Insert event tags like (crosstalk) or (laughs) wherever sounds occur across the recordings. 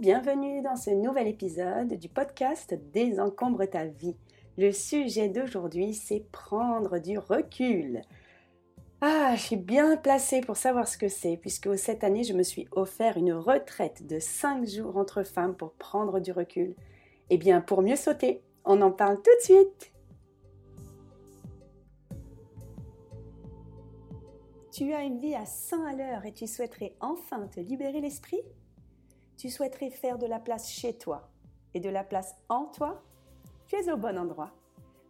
Bienvenue dans ce nouvel épisode du podcast Désencombre ta vie. Le sujet d'aujourd'hui, c'est prendre du recul. Ah, je suis bien placée pour savoir ce que c'est, puisque cette année, je me suis offert une retraite de 5 jours entre femmes pour prendre du recul. Eh bien, pour mieux sauter, on en parle tout de suite. Tu as une vie à 100 à l'heure et tu souhaiterais enfin te libérer l'esprit? Tu souhaiterais faire de la place chez toi et de la place en toi Tu es au bon endroit.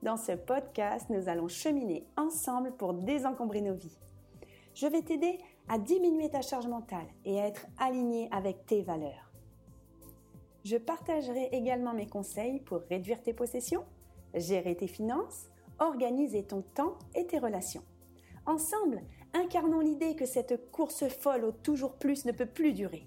Dans ce podcast, nous allons cheminer ensemble pour désencombrer nos vies. Je vais t'aider à diminuer ta charge mentale et à être aligné avec tes valeurs. Je partagerai également mes conseils pour réduire tes possessions, gérer tes finances, organiser ton temps et tes relations. Ensemble, Incarnons l'idée que cette course folle au toujours plus ne peut plus durer.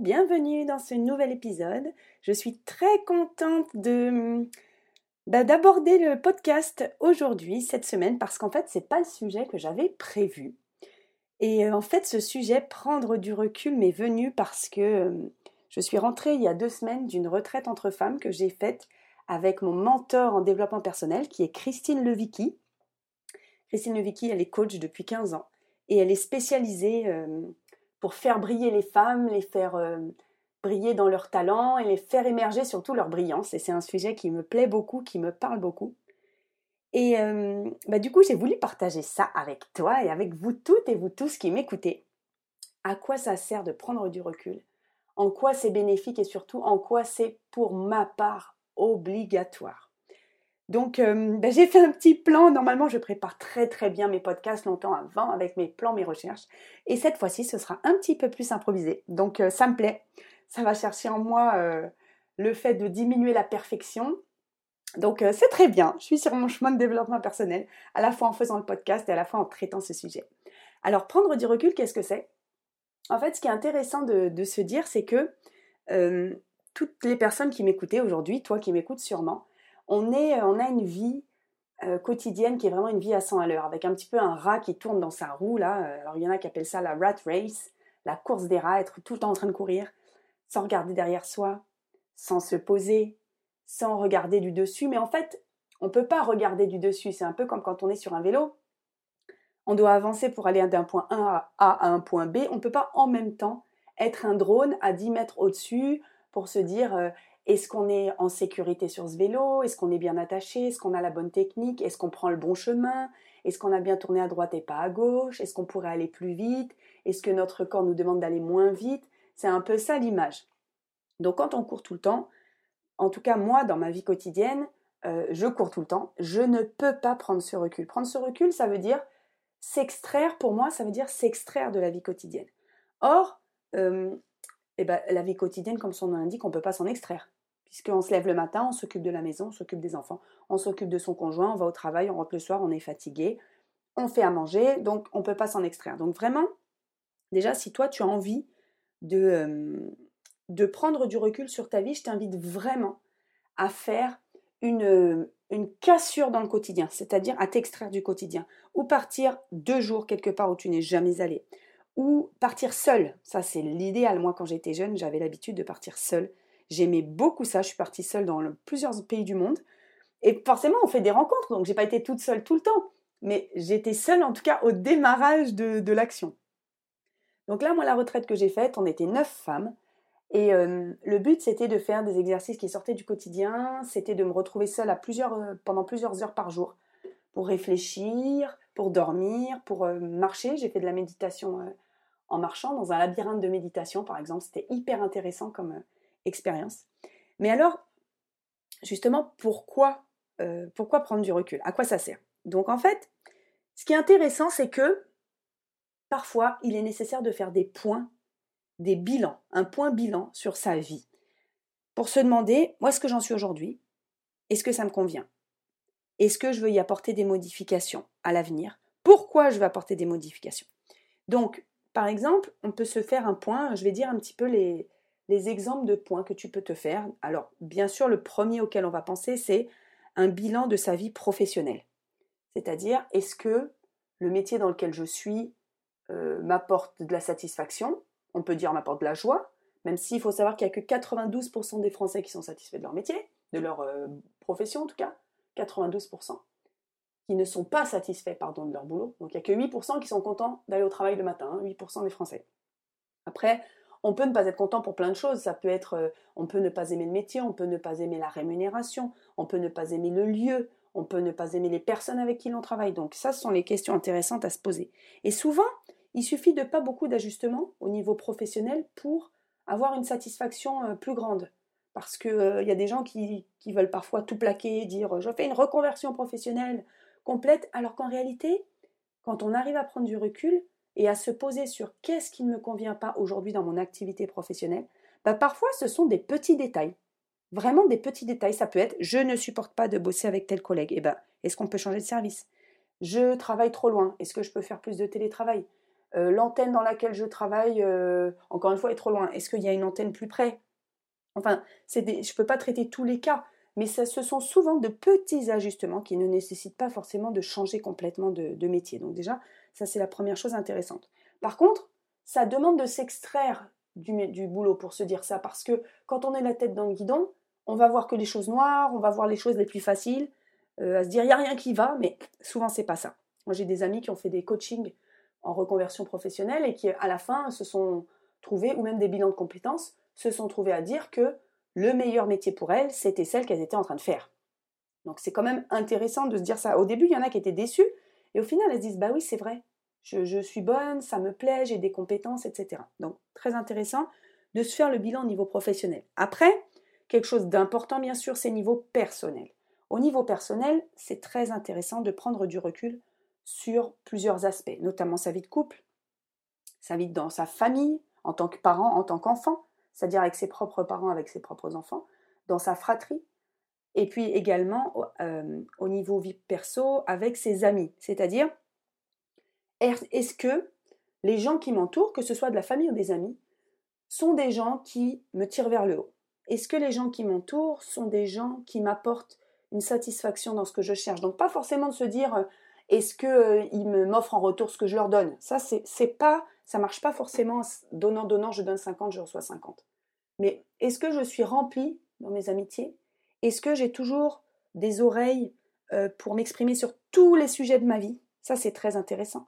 Bienvenue dans ce nouvel épisode. Je suis très contente bah, d'aborder le podcast aujourd'hui, cette semaine, parce qu'en fait, c'est pas le sujet que j'avais prévu. Et euh, en fait, ce sujet, prendre du recul, m'est venu parce que euh, je suis rentrée il y a deux semaines d'une retraite entre femmes que j'ai faite avec mon mentor en développement personnel qui est Christine Levicki. Christine Levicki, elle est coach depuis 15 ans et elle est spécialisée euh, pour faire briller les femmes, les faire euh, briller dans leur talent et les faire émerger surtout leur brillance. Et c'est un sujet qui me plaît beaucoup, qui me parle beaucoup. Et euh, bah, du coup, j'ai voulu partager ça avec toi et avec vous toutes et vous tous qui m'écoutez. À quoi ça sert de prendre du recul? En quoi c'est bénéfique et surtout en quoi c'est pour ma part obligatoire? Donc euh, ben, j'ai fait un petit plan, normalement je prépare très très bien mes podcasts longtemps avant avec mes plans, mes recherches. Et cette fois-ci ce sera un petit peu plus improvisé. Donc euh, ça me plaît, ça va chercher en moi euh, le fait de diminuer la perfection. Donc c'est très bien, je suis sur mon chemin de développement personnel, à la fois en faisant le podcast et à la fois en traitant ce sujet. Alors prendre du recul, qu'est-ce que c'est? En fait, ce qui est intéressant de, se dire, c'est que toutes les personnes qui m'écoutaient aujourd'hui, toi qui m'écoutes sûrement, on, est, on a une vie euh, quotidienne qui est vraiment une vie à 100 à l'heure, avec un petit peu un rat qui tourne dans sa roue, là. Euh, alors, il y en a qui appellent ça la rat race, la course des rats, être tout le temps en train de courir, sans regarder derrière soi, sans se poser, sans regarder du dessus. Mais en fait, on ne peut pas regarder du dessus. C'est un peu comme quand on est sur un vélo on doit avancer pour aller d'un point A à un point B. On ne peut pas en même temps être un drone à 10 mètres au-dessus pour se dire euh, est-ce qu'on est en sécurité sur ce vélo? Est-ce qu'on est bien attaché? Est-ce qu'on a la bonne technique? Est-ce qu'on prend le bon chemin? Est-ce qu'on a bien tourné à droite et pas à gauche? Est-ce qu'on pourrait aller plus vite? Est-ce que notre corps nous demande d'aller moins vite? C'est un peu ça l'image. Donc quand on court tout le temps, en tout cas moi dans ma vie quotidienne, euh, je cours tout le temps, je ne peux pas prendre ce recul. Prendre ce recul, ça veut dire S'extraire, pour moi, ça veut dire s'extraire de la vie quotidienne. Or, euh, eh ben, la vie quotidienne, comme son nom l'indique, on ne peut pas s'en extraire. Puisqu'on se lève le matin, on s'occupe de la maison, on s'occupe des enfants, on s'occupe de son conjoint, on va au travail, on rentre le soir, on est fatigué, on fait à manger, donc on ne peut pas s'en extraire. Donc vraiment, déjà, si toi tu as envie de, euh, de prendre du recul sur ta vie, je t'invite vraiment à faire une, une cassure dans le quotidien, c'est-à-dire à, t'extraire du quotidien, ou partir deux jours quelque part où tu n'es jamais allé, ou partir seul. Ça, c'est l'idéal. Moi, quand j'étais jeune, j'avais l'habitude de partir seul. J'aimais beaucoup ça. Je suis partie seule dans plusieurs pays du monde. Et forcément, on fait des rencontres, donc j'ai pas été toute seule tout le temps. Mais j'étais seule, en tout cas, au démarrage de, l'action. Donc là, moi, la retraite que j'ai faite, on était neuf femmes. Et euh, le but, c'était de faire des exercices qui sortaient du quotidien, c'était de me retrouver seule euh, pendant plusieurs heures par jour pour réfléchir, pour dormir, pour euh, marcher. J'ai fait de la méditation en marchant dans un labyrinthe de méditation, par exemple. C'était hyper intéressant comme expérience. Mais alors, justement, pourquoi, pourquoi prendre du recul? À quoi ça sert? Donc en fait, ce qui est intéressant, c'est que parfois il est nécessaire de faire des points, des bilans, un point bilan sur sa vie, pour se demander, où est-ce que j'en suis aujourd'hui Est-ce que ça me convient? Est-ce que je veux y apporter des modifications à l'avenir? Pourquoi je veux apporter des modifications? Donc, par exemple, on peut se faire un point, je vais dire un petit peu les, les exemples de points que tu peux te faire. Alors, bien sûr, le premier auquel on va penser, c'est un bilan de sa vie professionnelle. C'est-à-dire, est-ce que le métier dans lequel je suis euh, m'apporte de la satisfaction? On peut dire m'apporte de la joie, même s'il faut savoir qu'il n'y a que 92% des Français qui sont satisfaits de leur métier, de leur euh, profession en tout cas, 92%, qui ne sont pas satisfaits pardon, de leur boulot. Donc il n'y a que 8% qui sont contents d'aller au travail le matin, 8% hein, des Français. Après, on peut ne pas être content pour plein de choses. Ça peut être, euh, on peut ne pas aimer le métier, on peut ne pas aimer la rémunération, on peut ne pas aimer le lieu, on peut ne pas aimer les personnes avec qui l'on travaille. Donc ça, ce sont les questions intéressantes à se poser. Et souvent, il suffit de pas beaucoup d'ajustements au niveau professionnel pour avoir une satisfaction euh, plus grande. Parce qu'il euh, y a des gens qui, qui, veulent parfois tout plaquer, dire je fais une reconversion professionnelle complète, alors qu'en réalité, quand on arrive à prendre du recul, et à se poser sur qu'est-ce qui ne me convient pas aujourd'hui dans mon activité professionnelle, bah parfois ce sont des petits détails. Vraiment des petits détails. Ça peut être je ne supporte pas de bosser avec tel collègue. Eh ben, est-ce qu'on peut changer de service? Je travaille trop loin. Est-ce que je peux faire plus de télétravail? Euh, L'antenne dans laquelle je travaille, euh, encore une fois, est trop loin. Est-ce qu'il y a une antenne plus près? Enfin, je ne peux pas traiter tous les cas, mais ce sont souvent de petits ajustements qui ne nécessitent pas forcément de changer complètement de métier. Donc déjà, ça, c'est la première chose intéressante. Par contre, ça demande de s'extraire du, boulot pour se dire ça, parce que quand on est la tête dans le guidon, on va voir que les choses noires, on va voir les choses les plus faciles, euh, à se dire il n'y a rien qui va, mais souvent c'est pas ça. Moi j'ai des amis qui ont fait des coachings en reconversion professionnelle et qui à la fin se sont trouvés, ou même des bilans de compétences, se sont trouvés à dire que le meilleur métier pour elles, c'était celle qu'elles étaient en train de faire. Donc c'est quand même intéressant de se dire ça. Au début, il y en a qui étaient déçus, et au final, elles se disent, bah oui, c'est vrai, je, suis bonne, ça me plaît, j'ai des compétences, etc. Donc, très intéressant de se faire le bilan au niveau professionnel. Après, quelque chose d'important, bien sûr, c'est niveau personnel. Au niveau personnel, c'est très intéressant de prendre du recul sur plusieurs aspects, notamment sa vie de couple, sa vie dans sa famille, en tant que parent, en tant qu'enfant, c'est-à-dire avec ses propres parents, avec ses propres enfants, dans sa fratrie, et puis également euh, au niveau vie perso avec ses amis. C'est-à-dire, est-ce que les gens qui m'entourent, que ce soit de la famille ou des amis, sont des gens qui me tirent vers le haut? Est-ce que les gens qui m'entourent sont des gens qui m'apportent une satisfaction dans ce que je cherche? Donc pas forcément de se dire euh, est-ce qu'ils euh, m'offrent en retour ce que je leur donne? Ça c'est pas ça marche pas forcément donnant donnant je donne 50 je reçois 50. Mais est-ce que je suis remplie dans mes amitiés? Est-ce que j'ai toujours des oreilles euh, pour m'exprimer sur tous les sujets de ma vie? Ça, c'est très intéressant.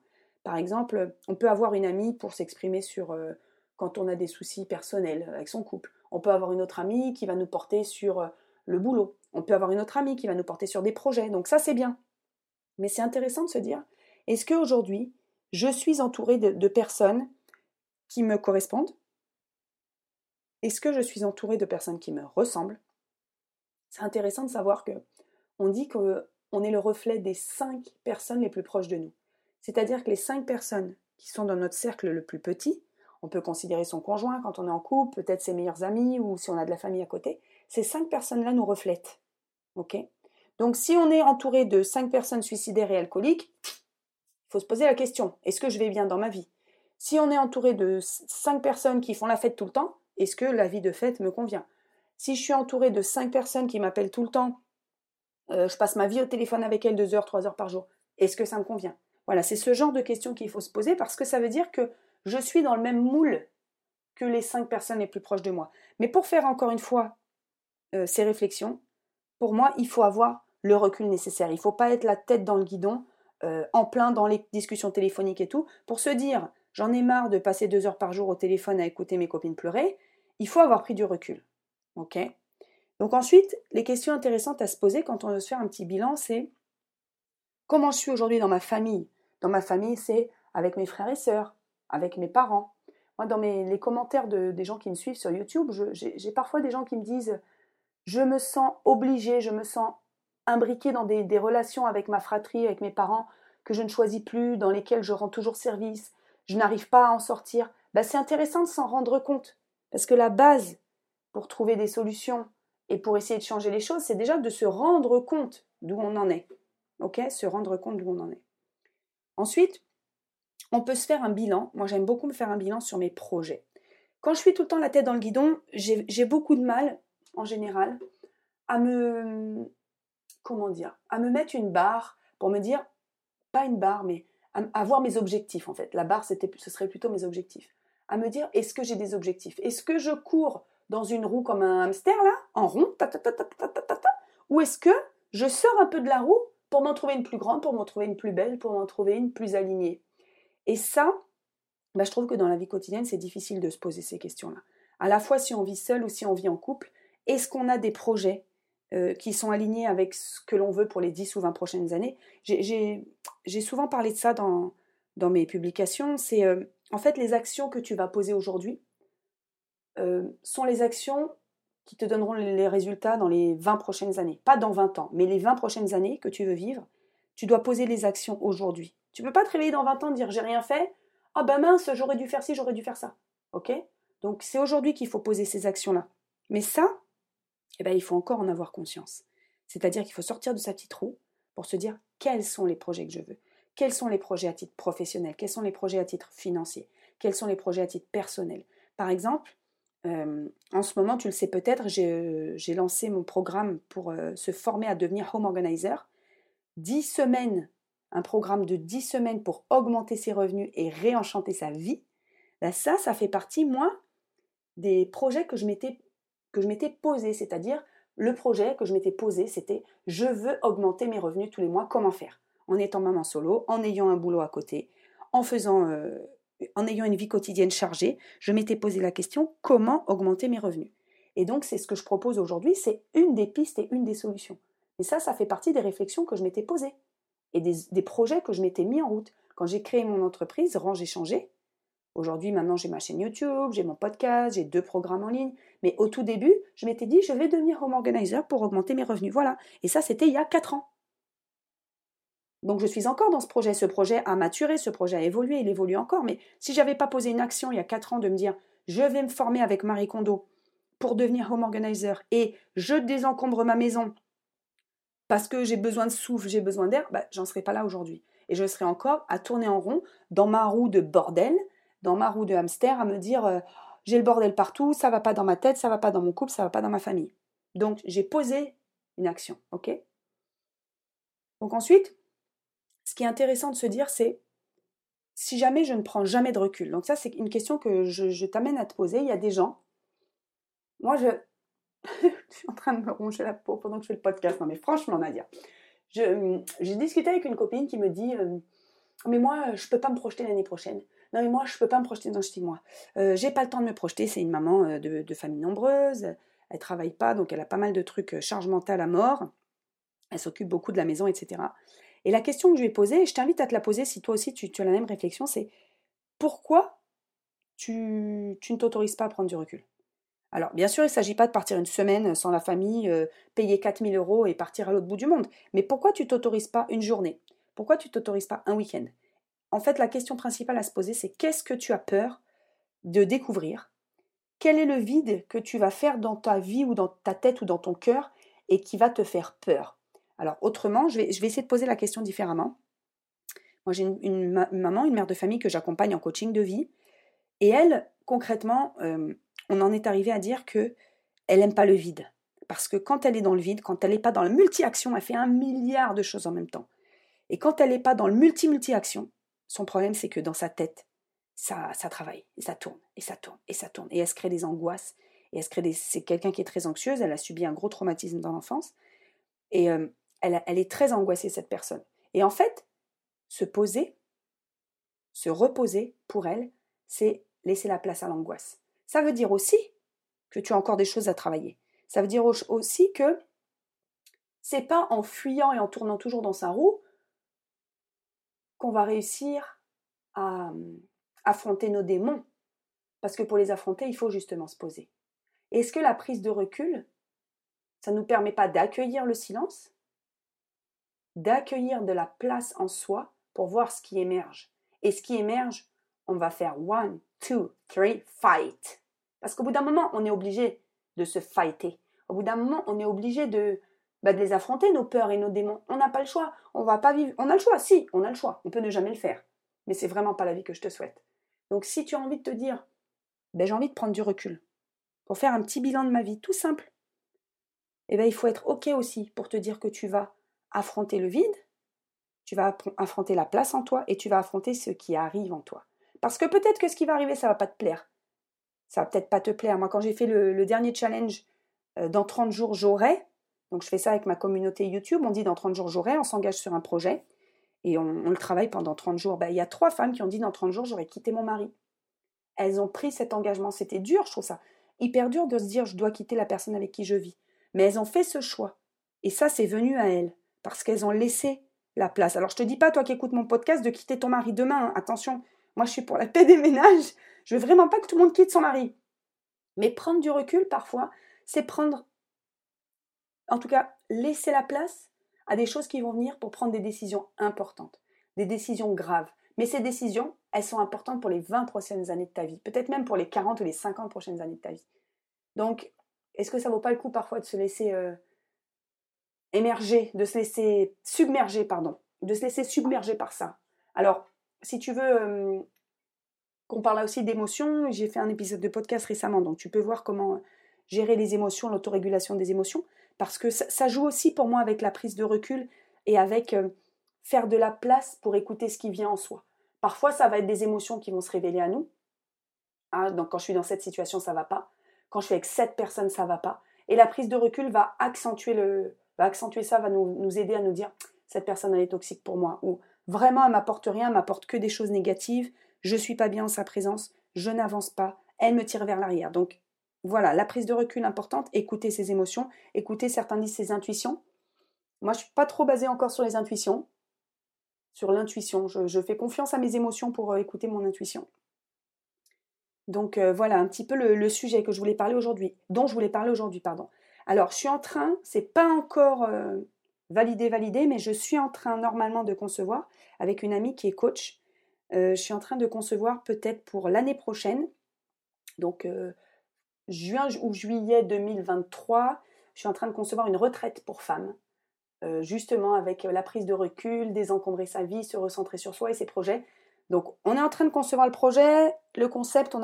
Par exemple, on peut avoir une amie pour s'exprimer sur euh, quand on a des soucis personnels avec son couple. On peut avoir une autre amie qui va nous porter sur euh, le boulot. On peut avoir une autre amie qui va nous porter sur des projets. Donc ça, c'est bien. Mais c'est intéressant de se dire, est-ce qu'aujourd'hui, je suis entourée de personnes qui me correspondent? Est-ce que je suis entourée de personnes qui me ressemblent? C'est intéressant de savoir que on dit qu'on est le reflet des cinq personnes les plus proches de nous. C'est-à-dire que les cinq personnes qui sont dans notre cercle le plus petit, on peut considérer son conjoint quand on est en couple, peut-être ses meilleurs amis ou si on a de la famille à côté, ces cinq personnes-là nous reflètent. Ok? Donc si on est entouré de cinq personnes suicidaires et alcooliques, il faut se poser la question est-ce que je vais bien dans ma vie? Si on est entouré de cinq personnes qui font la fête tout le temps, est-ce que la vie de fête me convient? Si je suis entourée de cinq personnes qui m'appellent tout le temps, euh, je passe ma vie au téléphone avec elles deux heures, trois heures par jour, est-ce que ça me convient? Voilà, c'est ce genre de questions qu'il faut se poser parce que ça veut dire que je suis dans le même moule que les cinq personnes les plus proches de moi. Mais pour faire encore une fois euh, ces réflexions, pour moi, il faut avoir le recul nécessaire. Il ne faut pas être la tête dans le guidon, euh, en plein dans les discussions téléphoniques et tout, pour se dire j'en ai marre de passer deux heures par jour au téléphone à écouter mes copines pleurer. Il faut avoir pris du recul. Ok? Donc ensuite, les questions intéressantes à se poser quand on veut se faire un petit bilan, c'est comment je suis aujourd'hui dans ma famille? Dans ma famille, c'est avec mes frères et sœurs, avec mes parents. Moi, dans les commentaires des gens qui me suivent sur YouTube, j'ai parfois des gens qui me disent je me sens obligée, je me sens imbriquée dans des, relations avec ma fratrie, avec mes parents, que je ne choisis plus, dans lesquelles je rends toujours service. je n'arrive pas à en sortir, bah, c'est intéressant de s'en rendre compte. Parce que la base pour trouver des solutions et pour essayer de changer les choses, c'est déjà de se rendre compte d'où on en est. Ok? Se rendre compte d'où on en est. Ensuite, on peut se faire un bilan. Moi, j'aime beaucoup me faire un bilan sur mes projets. Quand je suis tout le temps la tête dans le guidon, j'ai beaucoup de mal, en général, à me. Comment dire À me mettre une barre pour me dire. Pas une barre, mais à, voir mes objectifs, en fait. La barre, ce serait plutôt mes objectifs. À me dire est-ce que j'ai des objectifs Est-ce que je cours dans une roue comme un hamster, là, en rond Ou est-ce que je sors un peu de la roue pour m'en trouver une plus grande, pour m'en trouver une plus belle, pour m'en trouver une plus alignée Et ça, bah, je trouve que dans la vie quotidienne, c'est difficile de se poser ces questions-là. À la fois si on vit seul ou si on vit en couple, est-ce qu'on a des projets euh, qui sont alignés avec ce que l'on veut pour les 10 ou 20 prochaines années? J'ai souvent parlé de ça dans, mes publications. C'est euh, en fait les actions que tu vas poser aujourd'hui euh, sont les actions qui te donneront les résultats dans les 20 prochaines années. Pas dans 20 ans, mais les 20 prochaines années que tu veux vivre, tu dois poser les actions aujourd'hui. Tu ne peux pas te réveiller dans 20 ans et dire j'ai rien fait, ah ben mince, j'aurais dû faire ci, j'aurais dû faire ça. Ok? Donc c'est aujourd'hui qu'il faut poser ces actions-là. Mais ça, eh ben, il faut encore en avoir conscience. C'est-à-dire qu'il faut sortir de sa petite roue pour se dire quels sont les projets que je veux? Quels sont les projets à titre professionnel? Quels sont les projets à titre financier? Quels sont les projets à titre personnel? Par exemple, euh, en ce moment, tu le sais peut-être, j'ai lancé mon programme pour euh, se former à devenir home organizer. 10 semaines un programme de 10 semaines pour augmenter ses revenus et réenchanter sa vie, ben ça, ça fait partie, moi, des projets que je m'étais, que je m'étais posé, c'est-à-dire le projet que je m'étais posé, c'était je veux augmenter mes revenus tous les mois, comment faire? En étant maman solo, en ayant un boulot à côté, en faisant, euh, en ayant une vie quotidienne chargée, je m'étais posé la question comment augmenter mes revenus? Et donc, c'est ce que je propose aujourd'hui, c'est une des pistes et une des solutions. Et ça, ça fait partie des réflexions que je m'étais posées et des, projets que je m'étais mis en route. Quand j'ai créé mon entreprise, Range changé. Aujourd'hui, maintenant, j'ai ma chaîne YouTube, j'ai mon podcast, j'ai deux programmes en ligne. Mais au tout début, je m'étais dit, je vais devenir home organizer pour augmenter mes revenus. Voilà. Et ça, c'était il y a quatre ans. Donc, je suis encore dans ce projet. Ce projet a maturé, ce projet a évolué, il évolue encore. Mais si j'avais pas posé une action il y a quatre ans de me dire, je vais me former avec Marie Kondo pour devenir home organizer et je désencombre ma maison parce que j'ai besoin de souffle, j'ai besoin d'air, bah, j'en serais pas là aujourd'hui. Et je serais encore à tourner en rond dans ma roue de bordel, dans ma roue de hamster, à me dire euh, j'ai le bordel partout, ça va pas dans ma tête, ça va pas dans mon couple, ça va pas dans ma famille. Donc j'ai posé une action, ok? Donc ensuite, ce qui est intéressant de se dire, c'est si jamais je ne prends jamais de recul. Donc ça, c'est une question que je, je t'amène à te poser. Il y a des gens. Moi, je, (laughs) je suis en train de me ronger la peau pendant que je fais le podcast. Non, mais franchement, Nadia, j'ai discuté avec une copine qui me dit euh, Mais moi, je peux pas me projeter l'année prochaine. Non, mais moi, je peux pas me projeter dans six mois. Euh, j'ai pas le temps de me projeter. C'est une maman euh, de, famille nombreuse. Elle travaille pas, donc elle a pas mal de trucs, euh, charge mentale à mort. Elle s'occupe beaucoup de la maison, etc. Et la question que je lui ai posée, et je t'invite à te la poser si toi aussi tu, as la même réflexion, c'est pourquoi tu, tu ne t'autorises pas à prendre du recul? Alors, bien sûr, il ne s'agit pas de partir une semaine sans la famille, euh, payer 4000 euros et partir à l'autre bout du monde. Mais pourquoi tu t'autorises pas une journée? Pourquoi tu t'autorises pas un week-end? En fait, la question principale à se poser, c'est qu'est-ce que tu as peur de découvrir? Quel est le vide que tu vas faire dans ta vie ou dans ta tête ou dans ton cœur et qui va te faire peur? Alors, autrement, je vais, essayer de poser la question différemment. Moi, j'ai une, maman, une mère de famille que j'accompagne en coaching de vie. Et elle, concrètement, euh, on en est arrivé à dire que elle n'aime pas le vide. Parce que quand elle est dans le vide, quand elle n'est pas dans la multi-action, elle fait un milliard de choses en même temps. Et quand elle n'est pas dans le multi-multi-action, son problème c'est que dans sa tête, ça, travaille, et ça tourne, et ça tourne, et ça tourne. Et elle se crée des angoisses, et elle crée des... C'est quelqu'un qui est très anxieuse, elle a subi un gros traumatisme dans l'enfance, et euh, elle, est très angoissée, cette personne. Et en fait, se poser, se reposer, pour elle, c'est laisser la place à l'angoisse ça veut dire aussi que tu as encore des choses à travailler. Ça veut dire aussi que c'est pas en fuyant et en tournant toujours dans sa roue qu'on va réussir à hum, affronter nos démons. Parce que pour les affronter, il faut justement se poser. Est-ce que la prise de recul, ça ne nous permet pas d'accueillir le silence, d'accueillir de la place en soi pour voir ce qui émerge Et ce qui émerge, on va faire one, two, three, fight. Parce qu'au bout d'un moment, on est obligé de se fighter. Au bout d'un moment, on est obligé de, bah, de les affronter, nos peurs et nos démons. On n'a pas le choix. On va pas vivre. On a le choix, si, on a le choix. On peut ne jamais le faire. Mais c'est vraiment pas la vie que je te souhaite. Donc si tu as envie de te dire, ben, j'ai envie de prendre du recul pour faire un petit bilan de ma vie, tout simple, eh ben, il faut être OK aussi pour te dire que tu vas affronter le vide, tu vas affronter la place en toi et tu vas affronter ce qui arrive en toi. Parce que peut-être que ce qui va arriver, ça va pas te plaire. Ça va peut-être pas te plaire. Moi, quand j'ai fait le, dernier challenge, euh, dans 30 jours, j'aurai, donc je fais ça avec ma communauté YouTube, on dit dans 30 jours, j'aurai, on s'engage sur un projet et on, le travaille pendant 30 jours. Ben, il y a trois femmes qui ont dit dans 30 jours, j'aurais quitté mon mari. Elles ont pris cet engagement. C'était dur, je trouve ça hyper dur de se dire, je dois quitter la personne avec qui je vis. Mais elles ont fait ce choix. Et ça, c'est venu à elles. Parce qu'elles ont laissé la place. Alors, je te dis pas, toi qui écoutes mon podcast, de quitter ton mari demain. Hein. Attention, moi, je suis pour la paix des ménages. Je veux vraiment pas que tout le monde quitte son mari. Mais prendre du recul, parfois, c'est prendre, en tout cas, laisser la place à des choses qui vont venir pour prendre des décisions importantes, des décisions graves. Mais ces décisions, elles sont importantes pour les 20 prochaines années de ta vie, peut-être même pour les 40 ou les 50 prochaines années de ta vie. Donc, est-ce que ça vaut pas le coup parfois de se laisser euh, émerger, de se laisser submerger, pardon, de se laisser submerger par ça Alors, si tu veux euh, qu'on parle aussi d'émotions, j'ai fait un épisode de podcast récemment, donc tu peux voir comment gérer les émotions, l'autorégulation des émotions, parce que ça, joue aussi pour moi avec la prise de recul et avec euh, faire de la place pour écouter ce qui vient en soi. Parfois, ça va être des émotions qui vont se révéler à nous. Ah, donc, quand je suis dans cette situation, ça va pas. Quand je suis avec cette personne, ça va pas. Et la prise de recul va accentuer, le, accentuer ça, va nous, aider à nous dire cette personne, elle est toxique pour moi. Ou vraiment, elle m'apporte rien, elle m'apporte que des choses négatives. Je suis pas bien en sa présence, je n'avance pas, elle me tire vers l'arrière. Donc, voilà, la prise de recul importante, écouter ses émotions, écouter certains disent ses intuitions. Moi, je suis pas trop basée encore sur les intuitions sur l'intuition. Je, fais confiance à mes émotions pour euh, écouter mon intuition. Donc euh, voilà un petit peu le, sujet que je voulais parler aujourd'hui, dont je voulais parler aujourd'hui, pardon. Alors je suis en train, c'est pas encore euh, validé, validé, mais je suis en train normalement de concevoir avec une amie qui est coach. je suis en train de concevoir peut-être pour l'année prochaine, donc juin ou juillet 2023, je suis en train de concevoir une retraite pour femmes euh, justement avec euh, la prise de recul, désencombrer sa vie, se recentrer sur soi et ses projets. Donc on est en train de concevoir le projet, le concept, on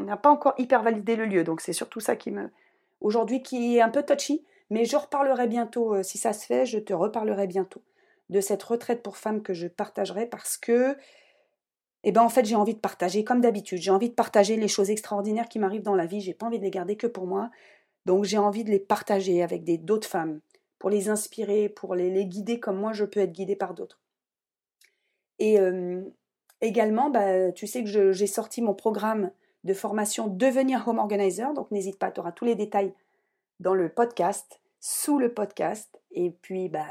n'a pas encore hyper validé le lieu, donc c'est surtout ça qui me... Aujourd'hui qui est un peu touchy, mais je reparlerai bientôt, euh, si ça se fait, je te reparlerai bientôt de cette retraite pour femmes que je partagerai parce que, eh ben en fait j'ai envie de partager comme d'habitude, j'ai envie de partager les choses extraordinaires qui m'arrivent dans la vie, j'ai pas envie de les garder que pour moi, donc j'ai envie de les partager avec d'autres femmes pour les inspirer, pour les, guider comme moi je peux être guidée par d'autres. Et euh, également, bah, tu sais que j'ai sorti mon programme de formation Devenir Home Organizer, donc n'hésite pas, tu auras tous les détails dans le podcast, sous le podcast. Et puis, bah,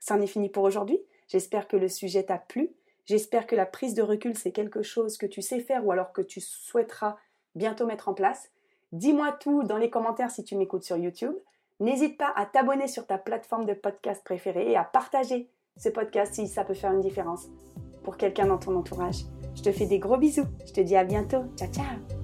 ça en est fini pour aujourd'hui. J'espère que le sujet t'a plu. J'espère que la prise de recul, c'est quelque chose que tu sais faire ou alors que tu souhaiteras bientôt mettre en place. Dis-moi tout dans les commentaires si tu m'écoutes sur YouTube. N'hésite pas à t'abonner sur ta plateforme de podcast préférée et à partager ce podcast si ça peut faire une différence pour quelqu'un dans ton entourage. Je te fais des gros bisous. Je te dis à bientôt. Ciao ciao